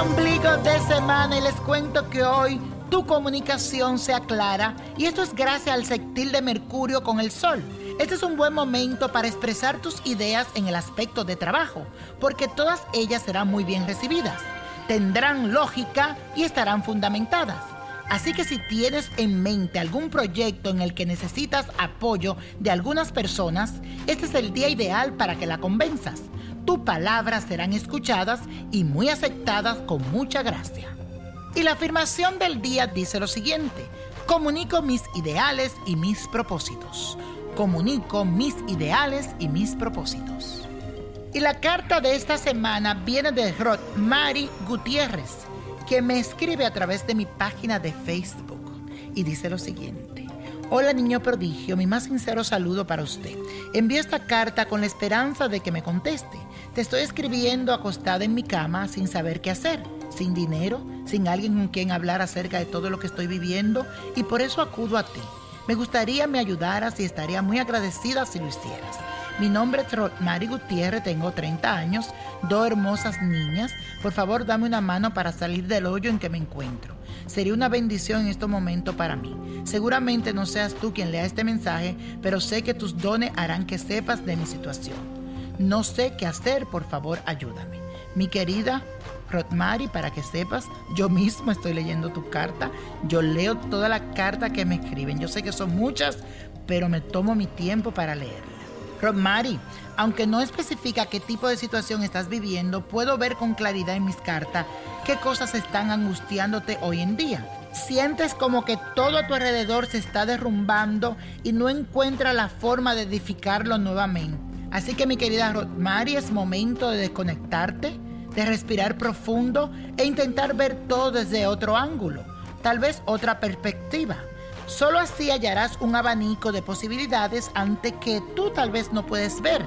Ombligo de semana y les cuento que hoy tu comunicación se aclara y esto es gracias al sextil de Mercurio con el Sol. Este es un buen momento para expresar tus ideas en el aspecto de trabajo, porque todas ellas serán muy bien recibidas, tendrán lógica y estarán fundamentadas. Así que si tienes en mente algún proyecto en el que necesitas apoyo de algunas personas, este es el día ideal para que la convenzas. Tus palabras serán escuchadas y muy aceptadas con mucha gracia. Y la afirmación del día dice lo siguiente, comunico mis ideales y mis propósitos. Comunico mis ideales y mis propósitos. Y la carta de esta semana viene de Rod Mari Gutiérrez, que me escribe a través de mi página de Facebook y dice lo siguiente. Hola niño prodigio, mi más sincero saludo para usted. Envío esta carta con la esperanza de que me conteste. Te estoy escribiendo acostada en mi cama sin saber qué hacer, sin dinero, sin alguien con quien hablar acerca de todo lo que estoy viviendo y por eso acudo a ti. Me gustaría me ayudaras y estaría muy agradecida si lo hicieras. Mi nombre es Mari Gutiérrez, tengo 30 años, dos hermosas niñas. Por favor, dame una mano para salir del hoyo en que me encuentro. Sería una bendición en estos momentos para mí. Seguramente no seas tú quien lea este mensaje, pero sé que tus dones harán que sepas de mi situación. No sé qué hacer, por favor, ayúdame. Mi querida Rotmari, para que sepas, yo mismo estoy leyendo tu carta. Yo leo toda la carta que me escriben. Yo sé que son muchas, pero me tomo mi tiempo para leerla. Rotmari, aunque no especifica qué tipo de situación estás viviendo, puedo ver con claridad en mis cartas qué cosas están angustiándote hoy en día. Sientes como que todo a tu alrededor se está derrumbando y no encuentras la forma de edificarlo nuevamente. Así que mi querida Rotmari, es momento de desconectarte, de respirar profundo e intentar ver todo desde otro ángulo, tal vez otra perspectiva. Solo así hallarás un abanico de posibilidades ante que tú tal vez no puedes ver,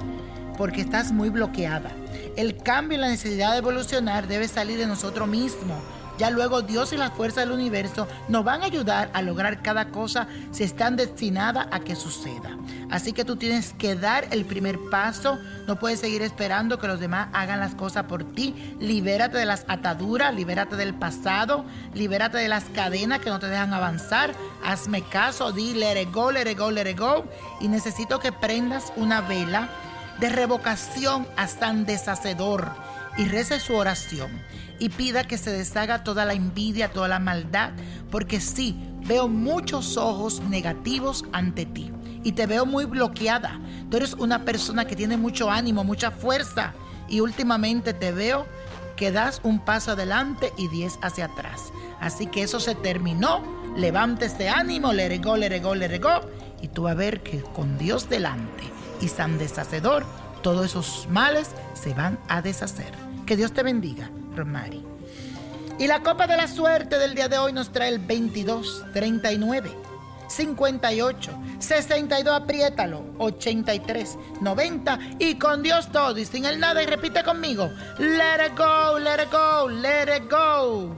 porque estás muy bloqueada. El cambio y la necesidad de evolucionar debe salir de nosotros mismos. Ya luego Dios y las fuerzas del universo nos van a ayudar a lograr cada cosa si están destinadas a que suceda. Así que tú tienes que dar el primer paso. No puedes seguir esperando que los demás hagan las cosas por ti. Libérate de las ataduras, libérate del pasado, libérate de las cadenas que no te dejan avanzar. Hazme caso, di let it go, let it go, let it go. Y necesito que prendas una vela de revocación a San Deshacedor y rece su oración y pida que se deshaga toda la envidia, toda la maldad, porque sí, veo muchos ojos negativos ante ti y te veo muy bloqueada. Tú eres una persona que tiene mucho ánimo, mucha fuerza y últimamente te veo que das un paso adelante y diez hacia atrás. Así que eso se terminó. Levántese ánimo, le regó, le regó, le regó. Y tú vas a ver que con Dios delante y San Deshacedor, todos esos males se van a deshacer. Que Dios te bendiga, Romari. Y la copa de la suerte del día de hoy nos trae el 22, 39, 58, 62, apriétalo, 83, 90 y con Dios todo y sin el nada y repite conmigo, let it go, let it go, let it go.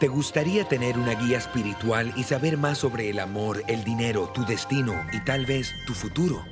¿Te gustaría tener una guía espiritual y saber más sobre el amor, el dinero, tu destino y tal vez tu futuro?